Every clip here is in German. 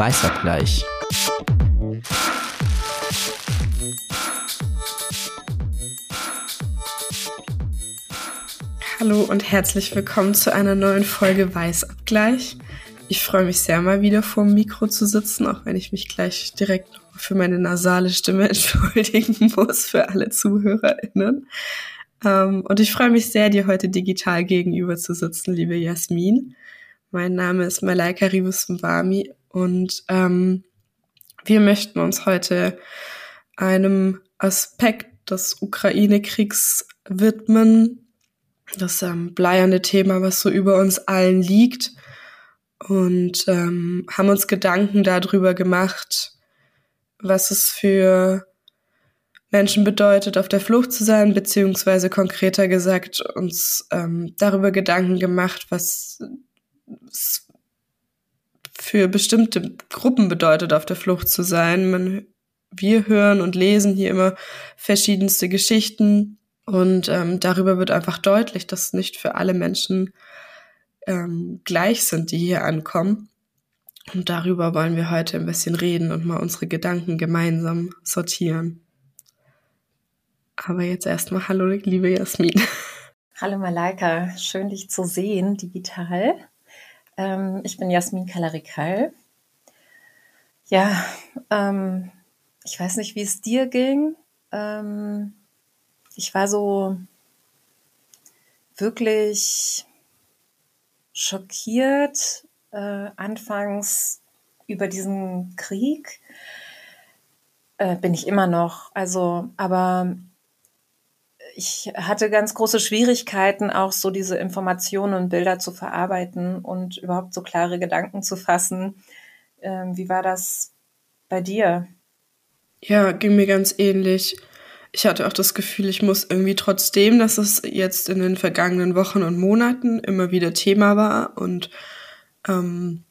Weißabgleich. Hallo und herzlich willkommen zu einer neuen Folge Weißabgleich. Ich freue mich sehr, mal wieder vor dem Mikro zu sitzen, auch wenn ich mich gleich direkt für meine nasale Stimme entschuldigen muss für alle ZuhörerInnen. Ähm, und ich freue mich sehr, dir heute digital gegenüber zu sitzen, liebe Jasmin. Mein Name ist Malaika Ribus-Mbami und ähm, wir möchten uns heute einem Aspekt des Ukraine-Kriegs widmen, das ähm, bleierne Thema, was so über uns allen liegt. Und ähm, haben uns Gedanken darüber gemacht, was es für Menschen bedeutet, auf der Flucht zu sein, beziehungsweise konkreter gesagt uns ähm, darüber Gedanken gemacht, was für bestimmte Gruppen bedeutet, auf der Flucht zu sein. Man, wir hören und lesen hier immer verschiedenste Geschichten und ähm, darüber wird einfach deutlich, dass nicht für alle Menschen ähm, gleich sind, die hier ankommen. Und darüber wollen wir heute ein bisschen reden und mal unsere Gedanken gemeinsam sortieren. Aber jetzt erstmal Hallo, liebe Jasmin. Hallo Malaika, schön dich zu sehen digital. Ähm, ich bin Jasmin Kalarikal. Ja, ähm, ich weiß nicht, wie es dir ging. Ähm, ich war so wirklich schockiert äh, anfangs über diesen Krieg. Äh, bin ich immer noch. Also, aber ich hatte ganz große Schwierigkeiten, auch so diese Informationen und Bilder zu verarbeiten und überhaupt so klare Gedanken zu fassen. Ähm, wie war das bei dir? Ja, ging mir ganz ähnlich. Ich hatte auch das Gefühl, ich muss irgendwie trotzdem, dass es jetzt in den vergangenen Wochen und Monaten immer wieder Thema war und ähm,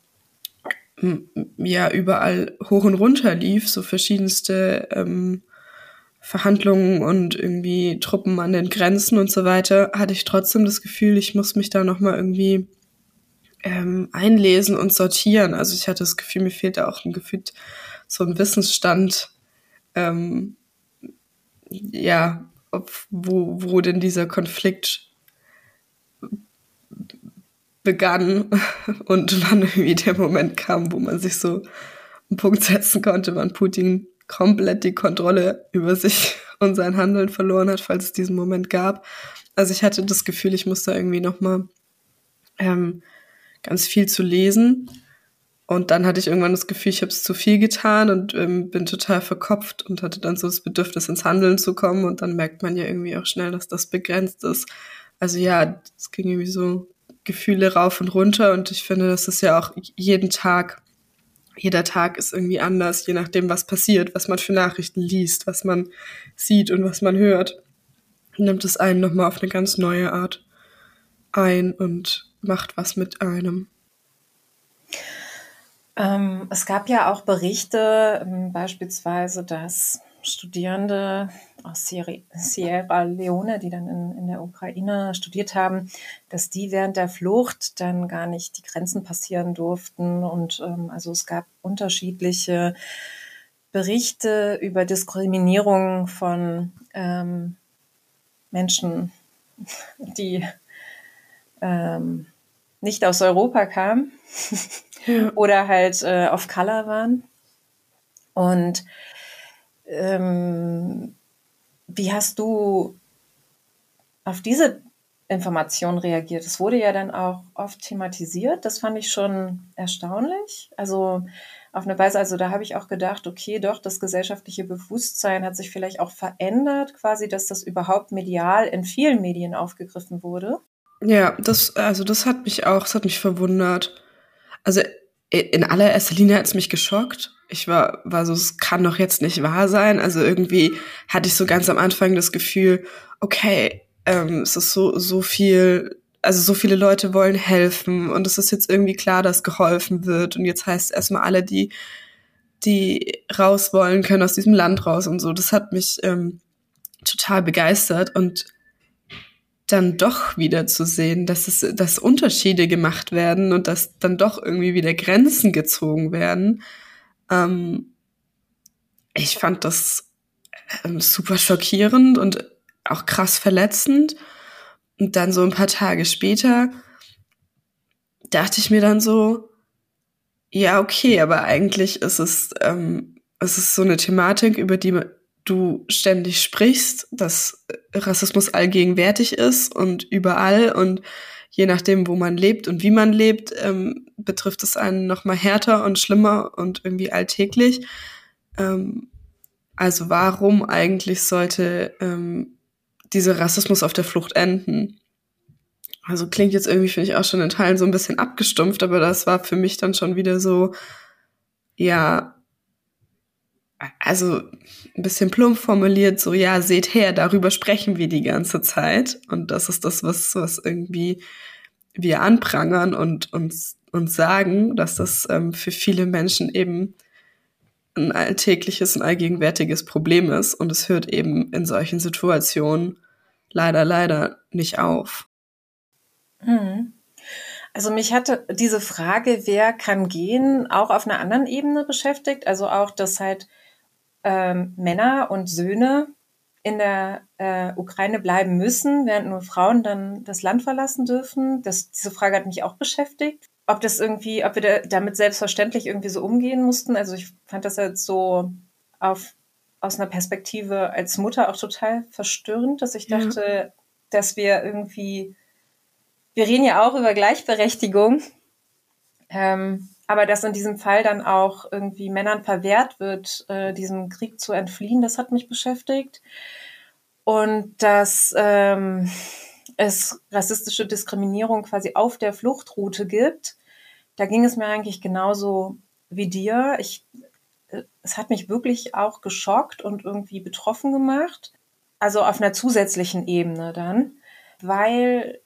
ja überall hoch und runter lief, so verschiedenste ähm, Verhandlungen und irgendwie Truppen an den Grenzen und so weiter, hatte ich trotzdem das Gefühl, ich muss mich da nochmal irgendwie ähm, einlesen und sortieren. Also ich hatte das Gefühl, mir fehlt da auch ein Gefühl, so ein Wissensstand, ähm, ja, ob, wo, wo denn dieser Konflikt begann und wann irgendwie der Moment kam, wo man sich so einen Punkt setzen konnte, wann Putin komplett die Kontrolle über sich und sein Handeln verloren hat, falls es diesen Moment gab. Also ich hatte das Gefühl, ich musste irgendwie noch mal ähm, ganz viel zu lesen. Und dann hatte ich irgendwann das Gefühl, ich habe es zu viel getan und ähm, bin total verkopft und hatte dann so das Bedürfnis, ins Handeln zu kommen. Und dann merkt man ja irgendwie auch schnell, dass das begrenzt ist. Also ja, es ging irgendwie so Gefühle rauf und runter. Und ich finde, das ist ja auch jeden Tag jeder Tag ist irgendwie anders, je nachdem, was passiert, was man für Nachrichten liest, was man sieht und was man hört. Nimmt es einen nochmal auf eine ganz neue Art ein und macht was mit einem. Ähm, es gab ja auch Berichte, ähm, beispielsweise, dass Studierende aus Sierra Leone, die dann in, in der Ukraine studiert haben, dass die während der Flucht dann gar nicht die Grenzen passieren durften. Und ähm, also es gab unterschiedliche Berichte über Diskriminierung von ähm, Menschen, die ähm, nicht aus Europa kamen oder halt äh, auf Color waren. Und ähm, wie hast du auf diese Information reagiert? Es wurde ja dann auch oft thematisiert. Das fand ich schon erstaunlich. Also auf eine Weise, also da habe ich auch gedacht, okay, doch, das gesellschaftliche Bewusstsein hat sich vielleicht auch verändert, quasi, dass das überhaupt medial in vielen Medien aufgegriffen wurde. Ja, das, also das hat mich auch, das hat mich verwundert. Also in allererster Linie hat es mich geschockt. Ich war, war so, es kann doch jetzt nicht wahr sein. Also irgendwie hatte ich so ganz am Anfang das Gefühl, okay, ähm, es ist so, so viel, also so viele Leute wollen helfen und es ist jetzt irgendwie klar, dass geholfen wird. Und jetzt heißt erstmal alle, die, die raus wollen, können aus diesem Land raus und so. Das hat mich ähm, total begeistert und dann doch wieder zu sehen, dass es, dass Unterschiede gemacht werden und dass dann doch irgendwie wieder Grenzen gezogen werden. Ähm, ich fand das ähm, super schockierend und auch krass verletzend. Und dann so ein paar Tage später dachte ich mir dann so, ja, okay, aber eigentlich ist es, ähm, es ist so eine Thematik, über die du ständig sprichst, dass Rassismus allgegenwärtig ist und überall und je nachdem, wo man lebt und wie man lebt, ähm, betrifft es einen noch mal härter und schlimmer und irgendwie alltäglich. Ähm, also warum eigentlich sollte ähm, dieser Rassismus auf der Flucht enden? Also klingt jetzt irgendwie, finde ich, auch schon in Teilen so ein bisschen abgestumpft, aber das war für mich dann schon wieder so, ja, also ein bisschen plump formuliert, so, ja, seht her, darüber sprechen wir die ganze Zeit. Und das ist das, was, was irgendwie wir anprangern und uns, uns sagen, dass das ähm, für viele Menschen eben ein alltägliches und allgegenwärtiges Problem ist. Und es hört eben in solchen Situationen leider, leider nicht auf. Hm. Also mich hatte diese Frage, wer kann gehen, auch auf einer anderen Ebene beschäftigt. Also auch, dass halt ähm, Männer und Söhne in der äh, Ukraine bleiben müssen, während nur Frauen dann das Land verlassen dürfen. Das, diese Frage hat mich auch beschäftigt. Ob das irgendwie, ob wir da, damit selbstverständlich irgendwie so umgehen mussten. Also ich fand das jetzt so auf, aus einer Perspektive als Mutter auch total verstörend, dass ich dachte, ja. dass wir irgendwie, wir reden ja auch über Gleichberechtigung, ähm, aber dass in diesem Fall dann auch irgendwie Männern verwehrt wird, äh, diesem Krieg zu entfliehen, das hat mich beschäftigt. Und dass ähm, es rassistische Diskriminierung quasi auf der Fluchtroute gibt, da ging es mir eigentlich genauso wie dir. Ich, äh, es hat mich wirklich auch geschockt und irgendwie betroffen gemacht. Also auf einer zusätzlichen Ebene dann, weil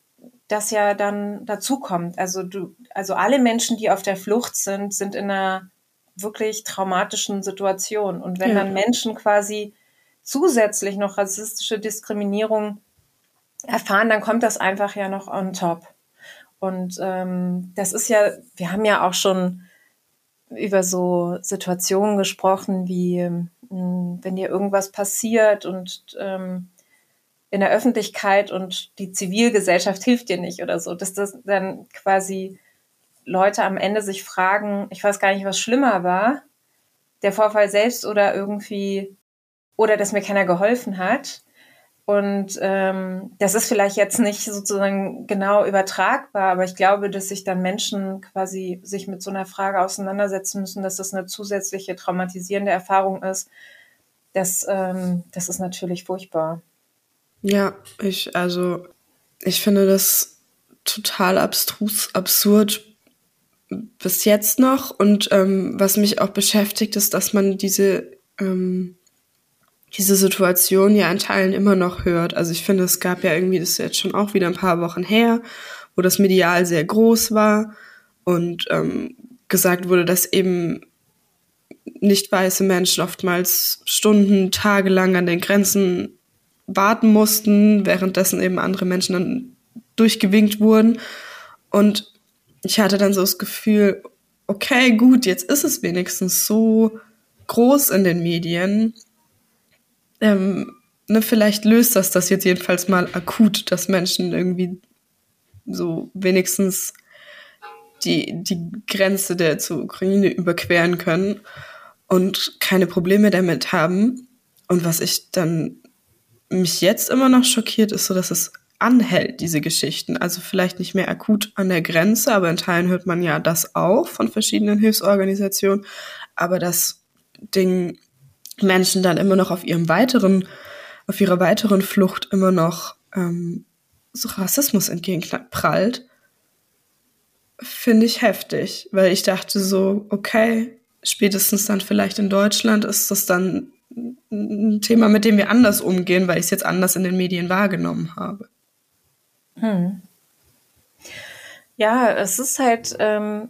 das ja dann dazu kommt. Also du, also alle Menschen, die auf der Flucht sind, sind in einer wirklich traumatischen Situation. Und wenn dann Menschen quasi zusätzlich noch rassistische Diskriminierung erfahren, dann kommt das einfach ja noch on top. Und ähm, das ist ja, wir haben ja auch schon über so Situationen gesprochen, wie ähm, wenn dir irgendwas passiert und ähm, in der Öffentlichkeit und die Zivilgesellschaft hilft dir nicht oder so, dass das dann quasi Leute am Ende sich fragen, ich weiß gar nicht, was schlimmer war, der Vorfall selbst oder irgendwie, oder dass mir keiner geholfen hat. Und ähm, das ist vielleicht jetzt nicht sozusagen genau übertragbar, aber ich glaube, dass sich dann Menschen quasi sich mit so einer Frage auseinandersetzen müssen, dass das eine zusätzliche traumatisierende Erfahrung ist. Das, ähm, das ist natürlich furchtbar. Ja, ich, also, ich finde das total abstrus, absurd bis jetzt noch. Und ähm, was mich auch beschäftigt, ist, dass man diese, ähm, diese Situation ja in Teilen immer noch hört. Also ich finde, es gab ja irgendwie, das ist jetzt schon auch wieder ein paar Wochen her, wo das medial sehr groß war und ähm, gesagt wurde, dass eben nicht weiße Menschen oftmals Stunden, Tage lang an den Grenzen warten mussten, währenddessen eben andere Menschen dann durchgewinkt wurden. Und ich hatte dann so das Gefühl, okay, gut, jetzt ist es wenigstens so groß in den Medien. Ähm, ne, vielleicht löst das das jetzt jedenfalls mal akut, dass Menschen irgendwie so wenigstens die, die Grenze der zur Ukraine überqueren können und keine Probleme damit haben. Und was ich dann mich jetzt immer noch schockiert, ist so, dass es anhält, diese Geschichten. Also vielleicht nicht mehr akut an der Grenze, aber in Teilen hört man ja das auch von verschiedenen Hilfsorganisationen. Aber das Ding Menschen dann immer noch auf ihrem weiteren, auf ihrer weiteren Flucht immer noch ähm, so Rassismus entgegenprallt, finde ich heftig, weil ich dachte so, okay, spätestens dann vielleicht in Deutschland ist das dann ein Thema, mit dem wir anders umgehen, weil ich es jetzt anders in den Medien wahrgenommen habe. Hm. Ja, es ist halt, ähm,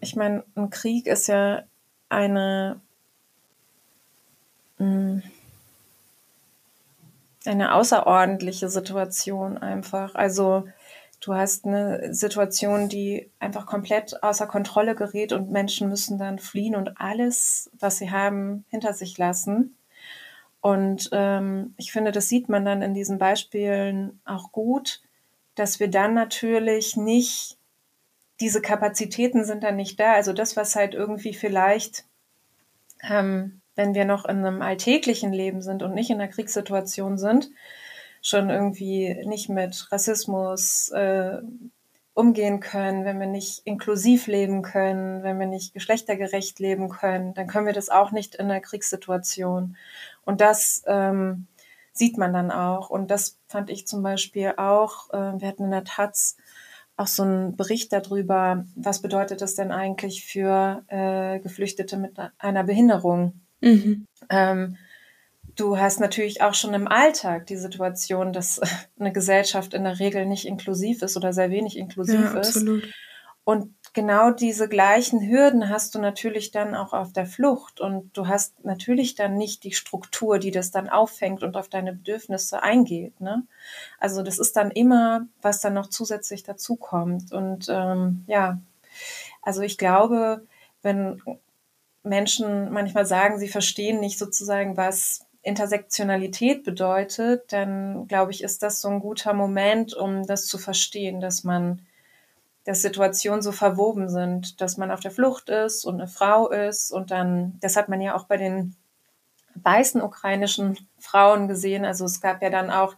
ich meine, ein Krieg ist ja eine, hm, eine außerordentliche Situation einfach. Also du hast eine Situation, die einfach komplett außer Kontrolle gerät und Menschen müssen dann fliehen und alles, was sie haben, hinter sich lassen. Und ähm, ich finde, das sieht man dann in diesen Beispielen auch gut, dass wir dann natürlich nicht, diese Kapazitäten sind dann nicht da. Also das, was halt irgendwie vielleicht, ähm, wenn wir noch in einem alltäglichen Leben sind und nicht in einer Kriegssituation sind, schon irgendwie nicht mit Rassismus äh, umgehen können, wenn wir nicht inklusiv leben können, wenn wir nicht geschlechtergerecht leben können, dann können wir das auch nicht in einer Kriegssituation. Und das ähm, sieht man dann auch. Und das fand ich zum Beispiel auch, äh, wir hatten in der Taz auch so einen Bericht darüber, was bedeutet das denn eigentlich für äh, Geflüchtete mit einer Behinderung? Mhm. Ähm, du hast natürlich auch schon im Alltag die Situation, dass eine Gesellschaft in der Regel nicht inklusiv ist oder sehr wenig inklusiv ja, ist. Und genau diese gleichen Hürden hast du natürlich dann auch auf der Flucht und du hast natürlich dann nicht die Struktur, die das dann auffängt und auf deine Bedürfnisse eingeht. Ne? Also das ist dann immer, was dann noch zusätzlich dazukommt. Und ähm, ja, also ich glaube, wenn Menschen manchmal sagen, sie verstehen nicht sozusagen, was Intersektionalität bedeutet, dann glaube ich, ist das so ein guter Moment, um das zu verstehen, dass man, dass Situationen so verwoben sind, dass man auf der Flucht ist und eine Frau ist und dann, das hat man ja auch bei den weißen ukrainischen Frauen gesehen. Also es gab ja dann auch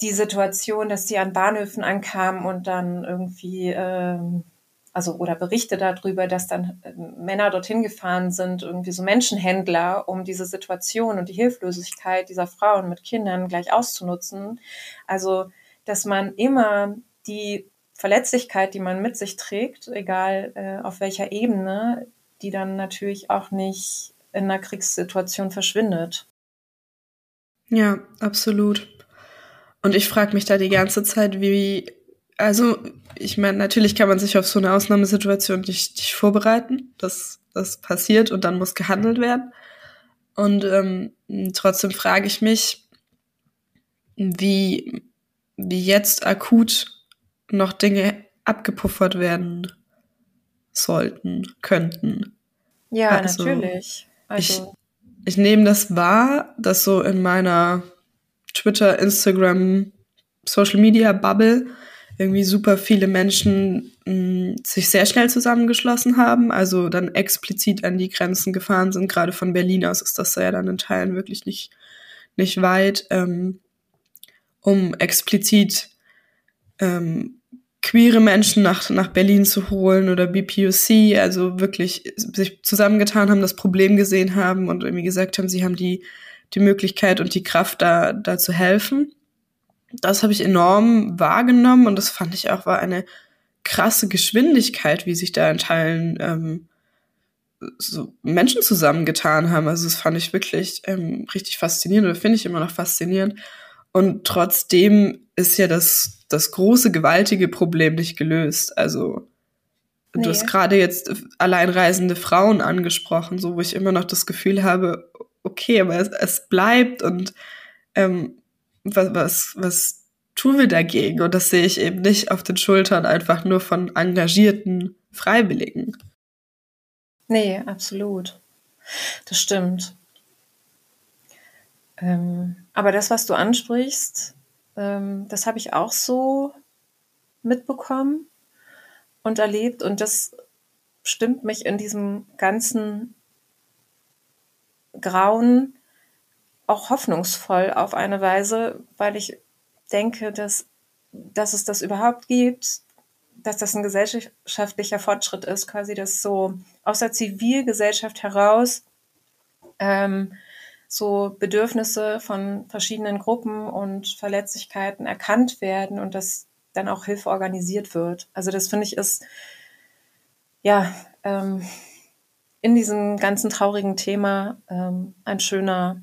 die Situation, dass die an Bahnhöfen ankamen und dann irgendwie ähm, also oder Berichte darüber, dass dann äh, Männer dorthin gefahren sind, irgendwie so Menschenhändler, um diese Situation und die Hilflosigkeit dieser Frauen mit Kindern gleich auszunutzen. Also, dass man immer die Verletzlichkeit, die man mit sich trägt, egal äh, auf welcher Ebene, die dann natürlich auch nicht in einer Kriegssituation verschwindet. Ja, absolut. Und ich frage mich da die ganze Zeit, wie also, ich meine, natürlich kann man sich auf so eine Ausnahmesituation nicht, nicht vorbereiten. Das, das passiert und dann muss gehandelt werden. Und ähm, trotzdem frage ich mich, wie, wie jetzt akut noch Dinge abgepuffert werden sollten, könnten. Ja, also, natürlich. Also. Ich, ich nehme das wahr, dass so in meiner Twitter, Instagram, Social Media Bubble irgendwie super viele Menschen mh, mm, sich sehr schnell zusammengeschlossen haben, also dann explizit an die Grenzen gefahren sind. Gerade von Berlin aus ist das ja dann in Teilen wirklich nicht, nicht weit, ähm, um explizit ähm, queere Menschen nach, nach Berlin zu holen oder BPOC, also wirklich sich zusammengetan haben, das Problem gesehen haben und irgendwie gesagt haben, sie haben die, die Möglichkeit und die Kraft, da, da zu helfen das habe ich enorm wahrgenommen und das fand ich auch war eine krasse Geschwindigkeit, wie sich da in Teilen ähm, so Menschen zusammengetan haben. Also das fand ich wirklich ähm, richtig faszinierend oder finde ich immer noch faszinierend. Und trotzdem ist ja das, das große, gewaltige Problem nicht gelöst. Also nee. du hast gerade jetzt alleinreisende Frauen angesprochen, so wo ich immer noch das Gefühl habe, okay, aber es, es bleibt und ähm, was, was, was tun wir dagegen? Und das sehe ich eben nicht auf den Schultern einfach nur von engagierten Freiwilligen. Nee, absolut. Das stimmt. Ähm, aber das, was du ansprichst, ähm, das habe ich auch so mitbekommen und erlebt. Und das stimmt mich in diesem ganzen Grauen auch hoffnungsvoll auf eine Weise, weil ich denke, dass, dass es das überhaupt gibt, dass das ein gesellschaftlicher Fortschritt ist, quasi, dass so aus der Zivilgesellschaft heraus ähm, so Bedürfnisse von verschiedenen Gruppen und Verletzlichkeiten erkannt werden und dass dann auch Hilfe organisiert wird. Also das finde ich ist ja ähm, in diesem ganzen traurigen Thema ähm, ein schöner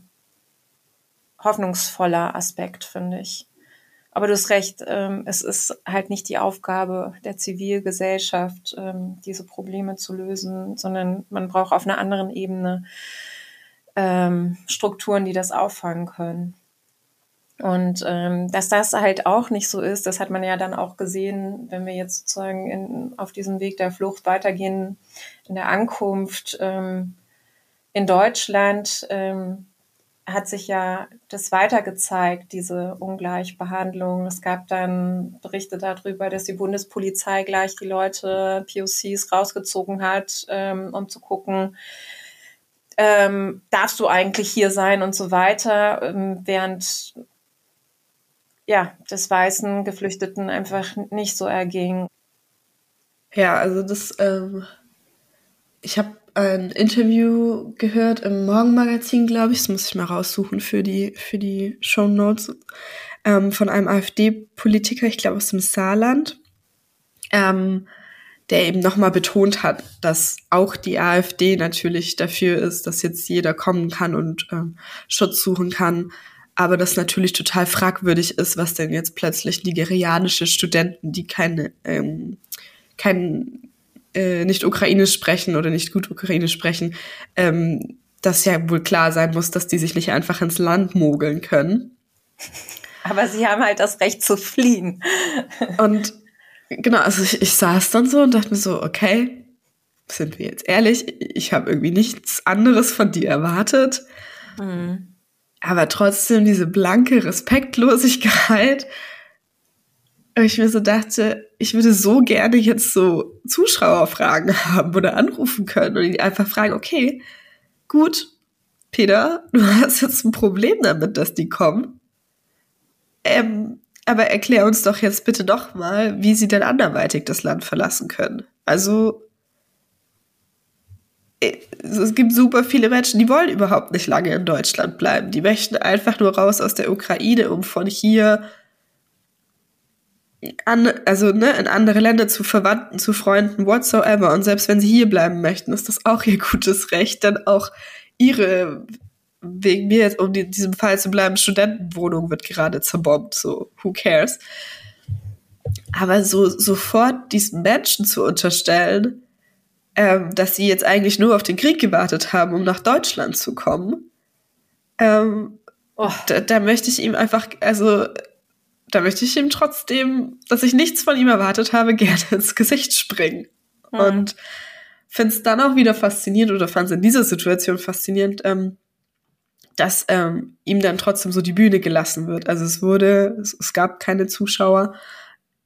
hoffnungsvoller Aspekt, finde ich. Aber du hast recht, ähm, es ist halt nicht die Aufgabe der Zivilgesellschaft, ähm, diese Probleme zu lösen, sondern man braucht auf einer anderen Ebene ähm, Strukturen, die das auffangen können. Und ähm, dass das halt auch nicht so ist, das hat man ja dann auch gesehen, wenn wir jetzt sozusagen in, auf diesem Weg der Flucht weitergehen, in der Ankunft ähm, in Deutschland. Ähm, hat sich ja das weiter gezeigt, diese Ungleichbehandlung. Es gab dann Berichte darüber, dass die Bundespolizei gleich die Leute, POCs, rausgezogen hat, ähm, um zu gucken, ähm, darfst du eigentlich hier sein und so weiter, ähm, während ja, des weißen Geflüchteten einfach nicht so erging. Ja, also das, ähm, ich habe ein Interview gehört im Morgenmagazin, glaube ich. Das muss ich mal raussuchen für die, für die Show Notes. Ähm, von einem AfD-Politiker, ich glaube aus dem Saarland, ähm, der eben nochmal betont hat, dass auch die AfD natürlich dafür ist, dass jetzt jeder kommen kann und ähm, Schutz suchen kann. Aber das natürlich total fragwürdig ist, was denn jetzt plötzlich nigerianische Studenten, die keine, ähm, keinen äh, nicht ukrainisch sprechen oder nicht gut ukrainisch sprechen, ähm, dass ja wohl klar sein muss, dass die sich nicht einfach ins Land mogeln können. Aber sie haben halt das Recht zu fliehen. Und genau, also ich, ich saß dann so und dachte mir so, okay, sind wir jetzt ehrlich, ich habe irgendwie nichts anderes von dir erwartet. Mhm. Aber trotzdem diese blanke Respektlosigkeit ich mir so dachte, ich würde so gerne jetzt so Zuschauerfragen haben oder anrufen können und die einfach fragen, okay, gut, Peter, du hast jetzt ein Problem damit, dass die kommen. Ähm, aber erklär uns doch jetzt bitte doch mal, wie sie denn anderweitig das Land verlassen können. Also, äh, es gibt super viele Menschen, die wollen überhaupt nicht lange in Deutschland bleiben. Die möchten einfach nur raus aus der Ukraine, um von hier an, also ne, in andere Länder zu Verwandten, zu Freunden, whatsoever. Und selbst wenn sie hier bleiben möchten, ist das auch ihr gutes Recht, dann auch ihre, wegen mir jetzt, um in diesem Fall zu bleiben, Studentenwohnung wird gerade zerbombt, so, who cares? Aber so sofort diesen Menschen zu unterstellen, ähm, dass sie jetzt eigentlich nur auf den Krieg gewartet haben, um nach Deutschland zu kommen, ähm, oh. da, da möchte ich ihm einfach, also da möchte ich ihm trotzdem, dass ich nichts von ihm erwartet habe, gerne ins Gesicht springen. Mhm. Und finde es dann auch wieder faszinierend oder fand es in dieser Situation faszinierend, ähm, dass ähm, ihm dann trotzdem so die Bühne gelassen wird. Also es wurde, es, es gab keine Zuschauer,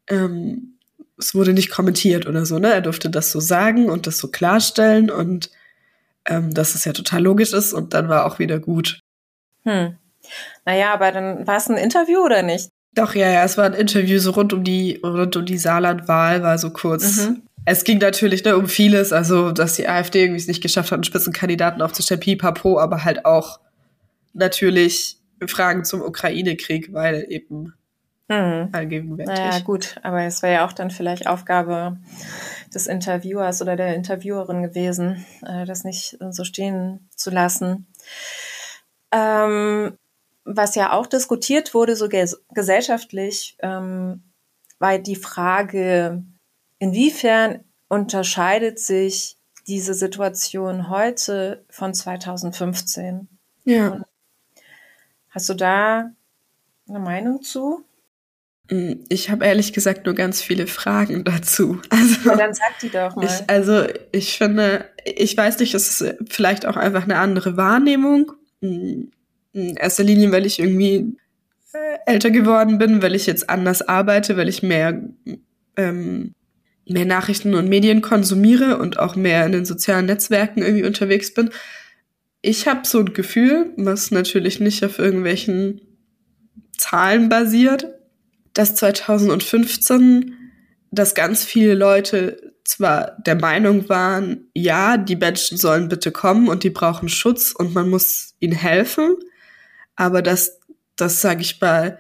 ähm, es wurde nicht kommentiert oder so, ne? Er durfte das so sagen und das so klarstellen und ähm, dass es ja total logisch ist und dann war auch wieder gut. Hm. Naja, aber dann war es ein Interview oder nicht? Doch, ja, ja, es war ein Interview so rund um die, rund um die Saarlandwahl, war so kurz. Mhm. Es ging natürlich ne, um vieles, also dass die AfD irgendwie es nicht geschafft hat, einen Spitzenkandidaten aufzustellen, pipapo, aber halt auch natürlich Fragen zum Ukraine-Krieg, weil eben mhm. allgegenwärtig. Naja, gut, aber es wäre ja auch dann vielleicht Aufgabe des Interviewers oder der Interviewerin gewesen, äh, das nicht so stehen zu lassen. Ähm, was ja auch diskutiert wurde, so ges gesellschaftlich, ähm, war die Frage, inwiefern unterscheidet sich diese Situation heute von 2015? Ja. Und hast du da eine Meinung zu? Mm, ich habe ehrlich gesagt nur ganz viele Fragen dazu. Also, ja, dann sag die doch mal. Ich, also ich finde, ich weiß nicht, es ist vielleicht auch einfach eine andere Wahrnehmung. In erster Linie, weil ich irgendwie äh, älter geworden bin, weil ich jetzt anders arbeite, weil ich mehr, ähm, mehr Nachrichten und Medien konsumiere und auch mehr in den sozialen Netzwerken irgendwie unterwegs bin. Ich habe so ein Gefühl, was natürlich nicht auf irgendwelchen Zahlen basiert, dass 2015, dass ganz viele Leute zwar der Meinung waren, ja, die Menschen sollen bitte kommen und die brauchen Schutz und man muss ihnen helfen, aber dass das, sage ich mal,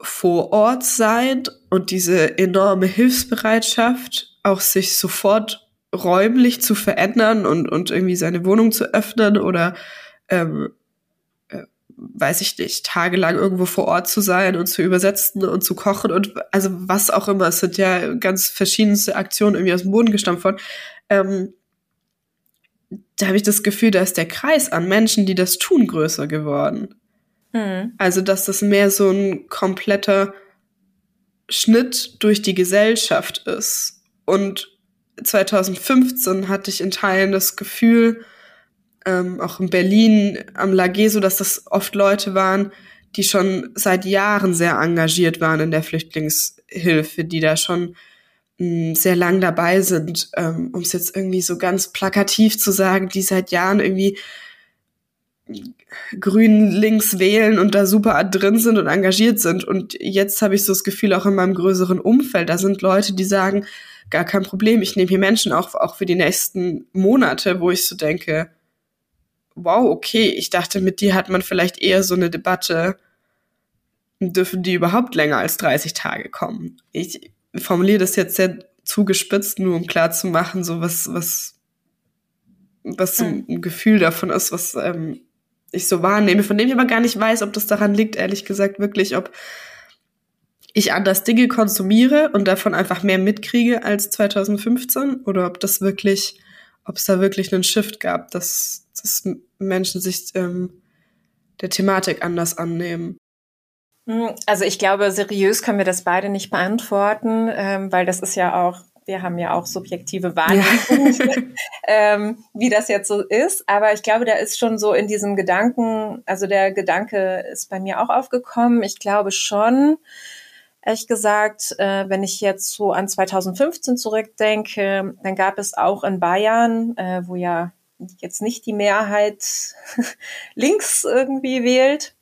vor Ort sein und diese enorme Hilfsbereitschaft, auch sich sofort räumlich zu verändern und, und irgendwie seine Wohnung zu öffnen oder ähm, äh, weiß ich nicht, tagelang irgendwo vor Ort zu sein und zu übersetzen und zu kochen und also was auch immer. Es sind ja ganz verschiedenste Aktionen irgendwie aus dem Boden gestampft worden. Ähm, da habe ich das Gefühl, da ist der Kreis an Menschen, die das tun, größer geworden. Mhm. Also, dass das mehr so ein kompletter Schnitt durch die Gesellschaft ist. Und 2015 hatte ich in Teilen das Gefühl, ähm, auch in Berlin am Lagé, so dass das oft Leute waren, die schon seit Jahren sehr engagiert waren in der Flüchtlingshilfe, die da schon mh, mm, sehr lang dabei sind, ähm, um es jetzt irgendwie so ganz plakativ zu sagen, die seit Jahren irgendwie grün links wählen und da super drin sind und engagiert sind. Und jetzt habe ich so das Gefühl, auch in meinem größeren Umfeld, da sind Leute, die sagen, gar kein Problem, ich nehme hier Menschen auch, auch für die nächsten Monate, wo ich so denke, wow, okay, ich dachte, mit dir hat man vielleicht eher so eine Debatte, dürfen die überhaupt länger als 30 Tage kommen? Ich formuliere das jetzt sehr zugespitzt, nur um klar zu machen, so was, was, was so ein. Gefühl davon ist, was ähm, ich so wahrnehme, von dem ich aber gar nicht weiß, ob das daran liegt, ehrlich gesagt, wirklich, ob ich anders Dinge konsumiere und davon einfach mehr mitkriege als 2015 oder ob das wirklich, ob es da wirklich einen Shift gab, dass, dass Menschen sich ähm, der Thematik anders annehmen. Hm, also ich glaube, seriös können wir das beide nicht beantworten, ähm, weil das ist ja auch wir haben ja auch subjektive Wahrnehmung, ja. ähm, wie das jetzt so ist. Aber ich glaube, da ist schon so in diesem Gedanken, also der Gedanke ist bei mir auch aufgekommen. Ich glaube schon, ehrlich gesagt, äh, wenn ich jetzt so an 2015 zurückdenke, dann gab es auch in Bayern, äh, wo ja jetzt nicht die Mehrheit links irgendwie wählt,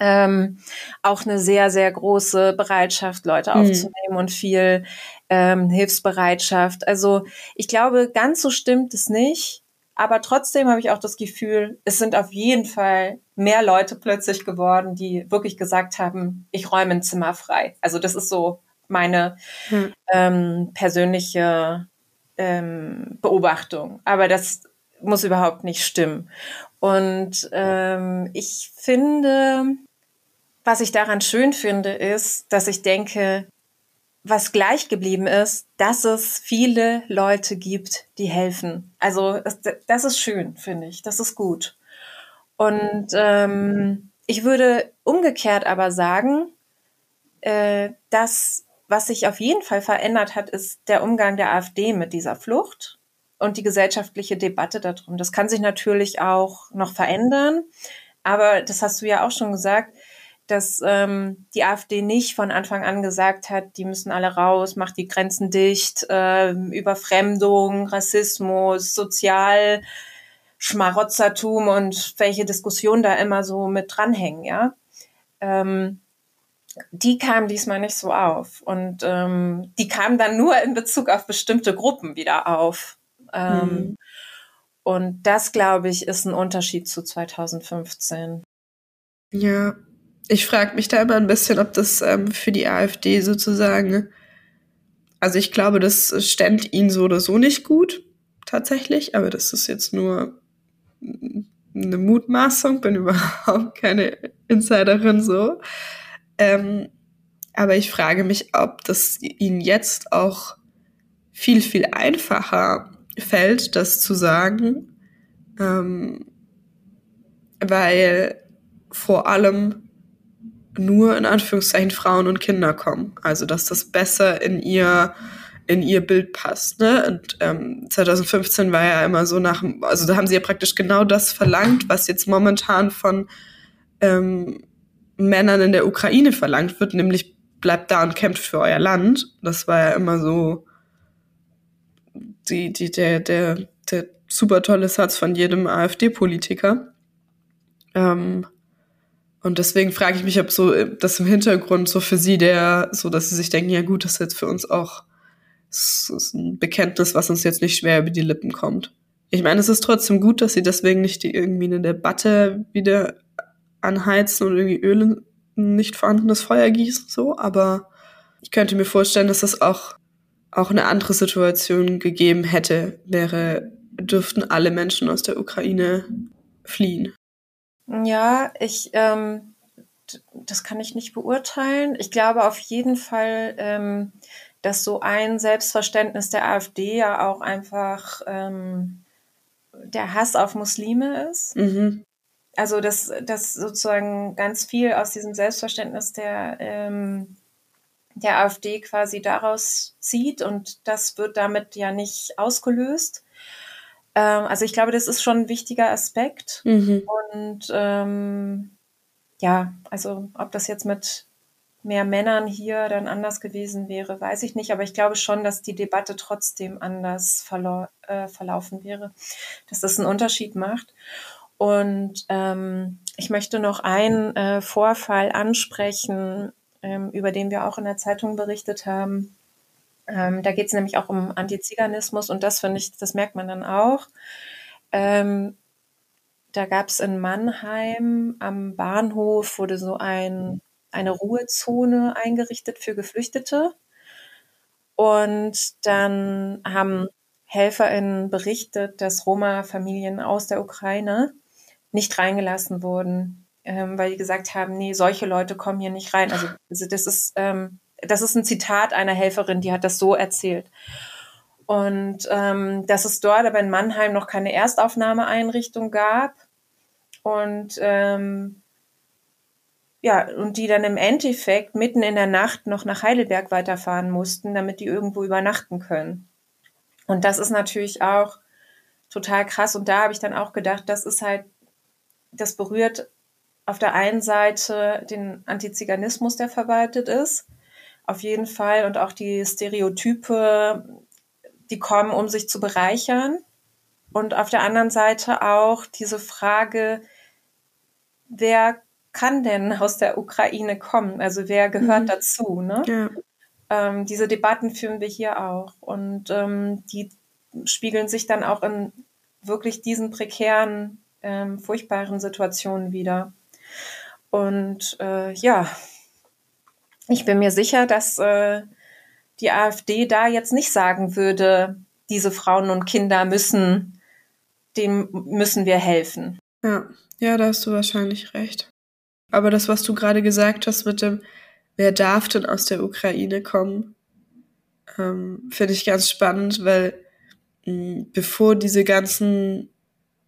ähm, auch eine sehr, sehr große Bereitschaft, Leute mhm. aufzunehmen und viel ähm, Hilfsbereitschaft. Also ich glaube, ganz so stimmt es nicht. Aber trotzdem habe ich auch das Gefühl, es sind auf jeden Fall mehr Leute plötzlich geworden, die wirklich gesagt haben, ich räume ein Zimmer frei. Also das ist so meine hm. ähm, persönliche ähm, Beobachtung. Aber das muss überhaupt nicht stimmen. Und ähm, ich finde, was ich daran schön finde, ist, dass ich denke, was gleich geblieben ist, dass es viele Leute gibt, die helfen. Also das ist schön, finde ich. Das ist gut. Und ähm, ich würde umgekehrt aber sagen, äh, dass was sich auf jeden Fall verändert hat, ist der Umgang der AfD mit dieser Flucht und die gesellschaftliche Debatte darum. Das kann sich natürlich auch noch verändern, aber das hast du ja auch schon gesagt dass ähm, die AfD nicht von Anfang an gesagt hat, die müssen alle raus, macht die Grenzen dicht, äh, Überfremdung, Rassismus, Sozial, Schmarotzertum und welche Diskussionen da immer so mit dranhängen, ja. Ähm, die kam diesmal nicht so auf. Und ähm, die kam dann nur in Bezug auf bestimmte Gruppen wieder auf. Ähm, mhm. Und das, glaube ich, ist ein Unterschied zu 2015. Ja, ich frage mich da immer ein bisschen, ob das ähm, für die AfD sozusagen, also ich glaube, das ständ ihnen so oder so nicht gut, tatsächlich, aber das ist jetzt nur eine Mutmaßung, bin überhaupt keine Insiderin so. Ähm, aber ich frage mich, ob das ihnen jetzt auch viel, viel einfacher fällt, das zu sagen, ähm, weil vor allem nur in Anführungszeichen Frauen und Kinder kommen. Also dass das besser in ihr in ihr Bild passt. Ne? Und ähm, 2015 war ja immer so nach, also da haben sie ja praktisch genau das verlangt, was jetzt momentan von ähm, Männern in der Ukraine verlangt wird, nämlich bleibt da und kämpft für euer Land. Das war ja immer so die, die, der, der, der super tolle Satz von jedem AfD-Politiker. Ähm, und deswegen frage ich mich, ob so äh, das im Hintergrund so für sie der, so dass sie sich denken, ja gut, das ist jetzt für uns auch ein Bekenntnis, was uns jetzt nicht schwer über die Lippen kommt. Ich meine, es ist trotzdem gut, dass sie deswegen nicht die, irgendwie eine Debatte wieder anheizen und irgendwie Öl in nicht vorhandenes Feuer gießen, so, aber ich könnte mir vorstellen, dass das auch, auch eine andere Situation gegeben hätte, wäre, dürften alle Menschen aus der Ukraine fliehen. Ja, ich, ähm, das kann ich nicht beurteilen. Ich glaube auf jeden Fall, ähm, dass so ein Selbstverständnis der AfD ja auch einfach ähm, der Hass auf Muslime ist. Mhm. also dass, dass sozusagen ganz viel aus diesem Selbstverständnis der, ähm, der AfD quasi daraus zieht und das wird damit ja nicht ausgelöst. Ähm, also ich glaube, das ist schon ein wichtiger Aspekt. Mhm. Und ähm, ja, also ob das jetzt mit mehr Männern hier dann anders gewesen wäre, weiß ich nicht. Aber ich glaube schon, dass die Debatte trotzdem anders verlau äh, verlaufen wäre, dass das einen Unterschied macht. Und ähm, ich möchte noch einen äh, Vorfall ansprechen, ähm, über den wir auch in der Zeitung berichtet haben. Ähm, da geht es nämlich auch um Antiziganismus und das finde ich, das merkt man dann auch. Ähm, da gab es in Mannheim am Bahnhof wurde so ein eine Ruhezone eingerichtet für Geflüchtete. Und dann haben HelferInnen berichtet, dass Roma-Familien aus der Ukraine nicht reingelassen wurden, ähm, weil die gesagt haben, nee, solche Leute kommen hier nicht rein. Also, also das ist, ähm, das ist ein Zitat einer Helferin, die hat das so erzählt. Und ähm, dass es dort aber in Mannheim noch keine Erstaufnahmeeinrichtung gab. Und ähm, ja, und die dann im Endeffekt mitten in der Nacht noch nach Heidelberg weiterfahren mussten, damit die irgendwo übernachten können. Und das ist natürlich auch total krass. Und da habe ich dann auch gedacht, das ist halt, das berührt auf der einen Seite den Antiziganismus, der verwaltet ist, auf jeden Fall, und auch die Stereotype, die kommen, um sich zu bereichern. Und auf der anderen Seite auch diese Frage, wer kann denn aus der Ukraine kommen? Also wer gehört mhm. dazu? Ne? Ja. Ähm, diese Debatten führen wir hier auch und ähm, die spiegeln sich dann auch in wirklich diesen prekären, ähm, furchtbaren Situationen wieder. Und äh, ja, ich bin mir sicher, dass äh, die AfD da jetzt nicht sagen würde, diese Frauen und Kinder müssen, dem müssen wir helfen. Ja, ja, da hast du wahrscheinlich recht. Aber das, was du gerade gesagt hast mit dem, wer darf denn aus der Ukraine kommen, ähm, finde ich ganz spannend, weil mh, hm, bevor diese ganzen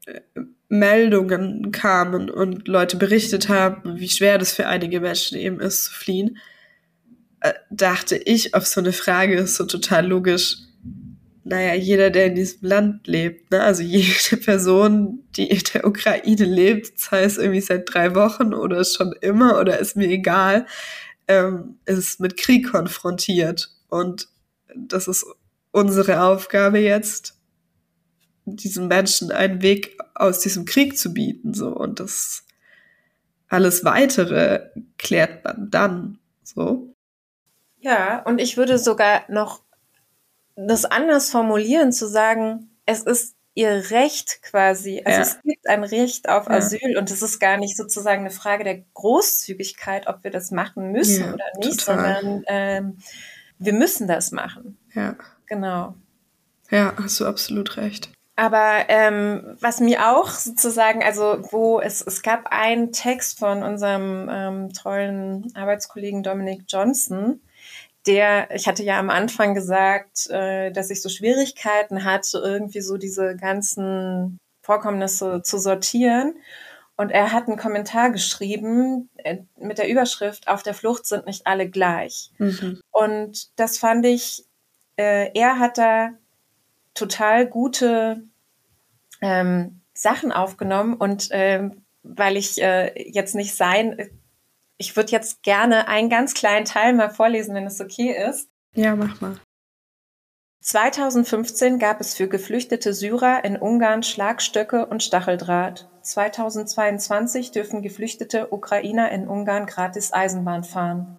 äh, Meldungen kamen und Leute berichtet haben, wie schwer das für einige Menschen eben ist zu fliehen, äh, dachte ich auf so eine Frage ist so total logisch, naja, jeder, der in diesem Land lebt, ne? also jede Person, die in der Ukraine lebt, sei es irgendwie seit drei Wochen oder schon immer oder ist mir egal, ähm, ist mit Krieg konfrontiert. Und das ist unsere Aufgabe jetzt, diesen Menschen einen Weg aus diesem Krieg zu bieten. So. Und das alles weitere klärt man dann. So. Ja, und ich würde sogar noch das anders formulieren, zu sagen, es ist ihr Recht quasi. Also ja. es gibt ein Recht auf ja. Asyl und es ist gar nicht sozusagen eine Frage der Großzügigkeit, ob wir das machen müssen ja, oder nicht, total. sondern ähm, wir müssen das machen. Ja. Genau. Ja, hast du absolut recht. Aber ähm, was mir auch sozusagen, also wo es, es gab einen Text von unserem ähm, tollen Arbeitskollegen Dominic Johnson, der, ich hatte ja am Anfang gesagt, äh, dass ich so Schwierigkeiten hatte, irgendwie so diese ganzen Vorkommnisse zu sortieren. Und er hat einen Kommentar geschrieben äh, mit der Überschrift, auf der Flucht sind nicht alle gleich. Mhm. Und das fand ich, äh, er hat da total gute ähm, Sachen aufgenommen und ähm, weil ich äh, jetzt nicht sein, ich würde jetzt gerne einen ganz kleinen Teil mal vorlesen, wenn es okay ist. Ja, mach mal. 2015 gab es für geflüchtete Syrer in Ungarn Schlagstöcke und Stacheldraht. 2022 dürfen geflüchtete Ukrainer in Ungarn gratis Eisenbahn fahren.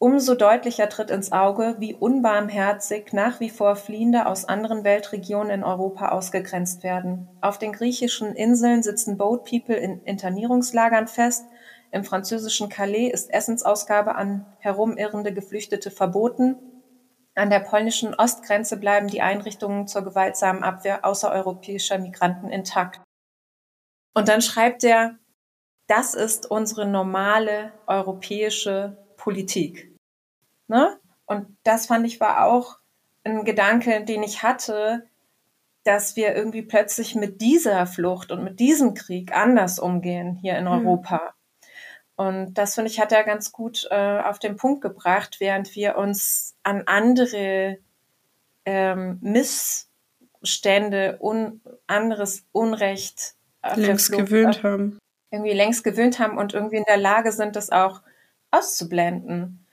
Umso deutlicher tritt ins Auge, wie unbarmherzig nach wie vor Fliehende aus anderen Weltregionen in Europa ausgegrenzt werden. Auf den griechischen Inseln sitzen Boat People in Internierungslagern fest, im französischen Calais ist Essensausgabe an herumirrende Geflüchtete verboten. An der polnischen Ostgrenze bleiben die Einrichtungen zur gewaltsamen Abwehr außereuropäischer Migranten intakt. Und dann schreibt er, das ist unsere normale europäische Politik. Ne? Und das fand ich war auch ein Gedanke, den ich hatte, dass wir irgendwie plötzlich mit dieser Flucht und mit diesem Krieg anders umgehen hier in Europa. Und das finde ich hat er ganz gut äh, auf den Punkt gebracht, während wir uns an andere ähm, Missstände, un anderes Unrecht längst gewöhnt haben. Irgendwie längst gewöhnt haben und irgendwie in der Lage sind, das auch auszublenden.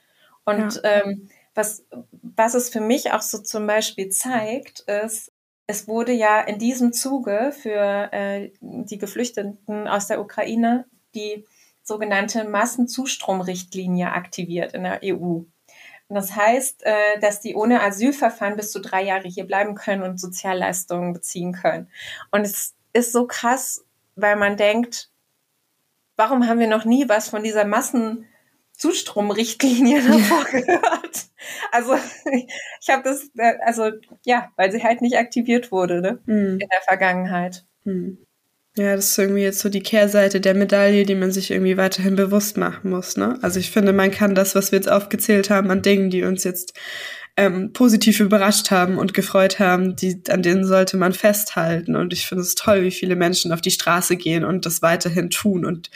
Und ja. ähm, was, was es für mich auch so zum Beispiel zeigt, ist, es wurde ja in diesem Zuge für äh, die Geflüchteten aus der Ukraine die sogenannte Massenzustromrichtlinie aktiviert in der EU. Und das heißt, äh, dass die ohne Asylverfahren bis zu drei Jahre hier bleiben können und Sozialleistungen beziehen können. Und es ist so krass, weil man denkt, warum haben wir noch nie was von dieser Massenzustromrichtlinie davor gehört? Also ich habe das, äh, also ja, weil sie halt nicht aktiviert wurde ne? Mhm. in der Vergangenheit. Mhm. Ja, das ist irgendwie jetzt so die Kehrseite der Medaille, die man sich irgendwie weiterhin bewusst machen muss. Ne? Also ich finde, man kann das, was wir jetzt aufgezählt haben an Dingen, die uns jetzt ähm, positiv überrascht haben und gefreut haben, die, an denen sollte man festhalten. Und ich finde es toll, wie viele Menschen auf die Straße gehen und das weiterhin tun und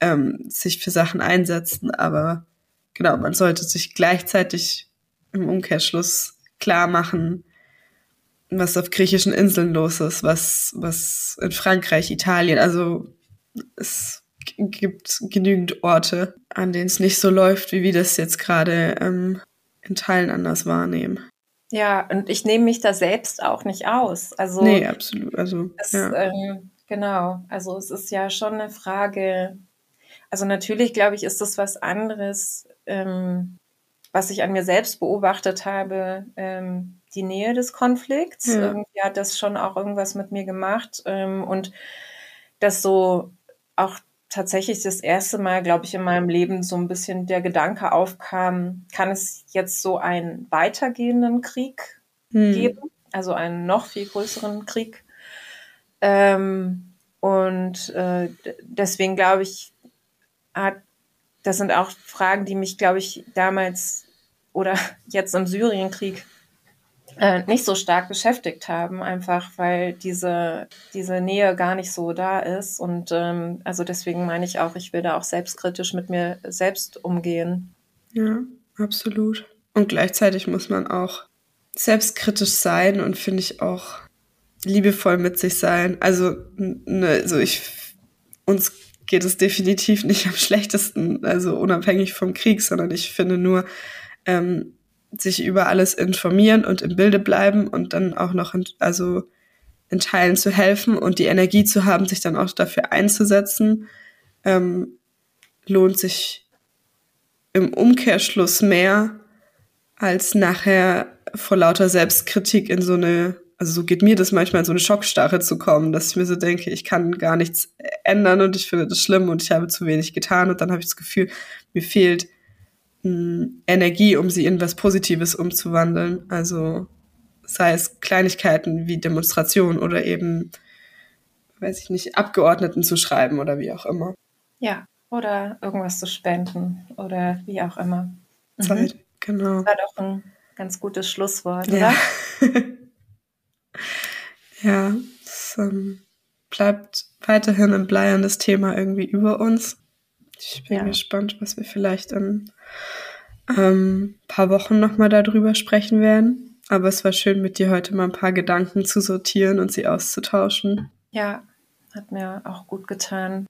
ähm, sich für Sachen einsetzen. Aber genau, man sollte sich gleichzeitig im Umkehrschluss klar machen, was auf griechischen Inseln los ist, was, was in Frankreich, Italien, also es gibt genügend Orte, an denen es nicht so läuft, wie wir das jetzt gerade ähm, in Teilen anders wahrnehmen. Ja, und ich nehme mich da selbst auch nicht aus. Also, nee, absolut. Also, es, ja. ähm, genau. Also, es ist ja schon eine Frage. Also, natürlich, glaube ich, ist das was anderes, ähm, was ich an mir selbst beobachtet habe, ähm, die Nähe des Konflikts. Ja. Irgendwie hat das schon auch irgendwas mit mir gemacht. Ähm, und das so auch tatsächlich das erste Mal, glaube ich, in meinem Leben so ein bisschen der Gedanke aufkam, kann es jetzt so einen weitergehenden Krieg hm. geben, also einen noch viel größeren Krieg. Ähm, und äh, deswegen glaube ich, hat, das sind auch Fragen, die mich, glaube ich, damals oder jetzt im Syrienkrieg äh, nicht so stark beschäftigt haben, einfach weil diese, diese Nähe gar nicht so da ist. Und ähm, also deswegen meine ich auch, ich will da auch selbstkritisch mit mir selbst umgehen. Ja, absolut. Und gleichzeitig muss man auch selbstkritisch sein und finde ich auch liebevoll mit sich sein. Also, ne, also ich, uns geht es definitiv nicht am schlechtesten, also unabhängig vom Krieg, sondern ich finde nur, ähm, sich über alles informieren und im Bilde bleiben und dann auch noch in, also in Teilen zu helfen und die Energie zu haben, sich dann auch dafür einzusetzen, ähm, lohnt sich im Umkehrschluss mehr, als nachher vor lauter Selbstkritik in so eine, also so geht mir das manchmal, in so eine Schockstarre zu kommen, dass ich mir so denke, ich kann gar nichts ändern und ich finde das schlimm und ich habe zu wenig getan und dann habe ich das Gefühl, mir fehlt Energie, um sie in was Positives umzuwandeln. Also sei es Kleinigkeiten wie Demonstration oder eben, weiß ich nicht, Abgeordneten zu schreiben oder wie auch immer. Ja, oder irgendwas zu spenden oder wie auch immer. Mhm. Zeit, genau. Das war doch ein ganz gutes Schlusswort, ja. oder? ja, es ähm, bleibt weiterhin ein bleierndes Thema irgendwie über uns. Ich bin ja. gespannt, was wir vielleicht in ähm, paar Wochen nochmal darüber sprechen werden. Aber es war schön, mit dir heute mal ein paar Gedanken zu sortieren und sie auszutauschen. Ja, hat mir auch gut getan.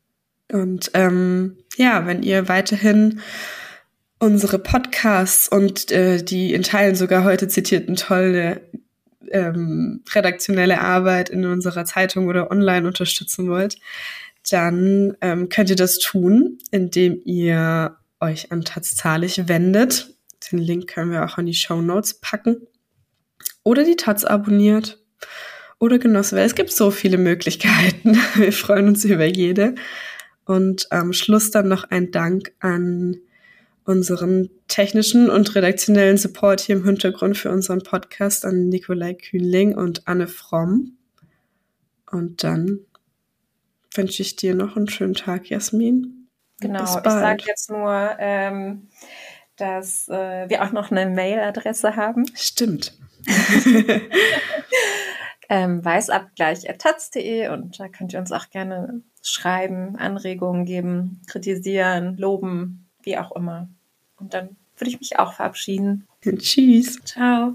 Und ähm, ja, wenn ihr weiterhin unsere Podcasts und äh, die in Teilen sogar heute zitierten tolle ähm, redaktionelle Arbeit in unserer Zeitung oder online unterstützen wollt, dann ähm, könnt ihr das tun, indem ihr euch an Taz wendet. Den Link können wir auch in die Show Notes packen. Oder die Taz abonniert. Oder genossen, weil es gibt so viele Möglichkeiten. Wir freuen uns über jede. Und am Schluss dann noch ein Dank an unseren technischen und redaktionellen Support hier im Hintergrund für unseren Podcast an Nikolai Kühnling und Anne Fromm. Und dann wünsche ich dir noch einen schönen Tag, Jasmin. Genau, ich sage jetzt nur, ähm, dass äh, wir auch noch eine Mailadresse haben. Stimmt. ähm, weißabgleich.taz.de und da könnt ihr uns auch gerne schreiben, Anregungen geben, kritisieren, loben, wie auch immer. Und dann würde ich mich auch verabschieden. Tschüss. Ciao.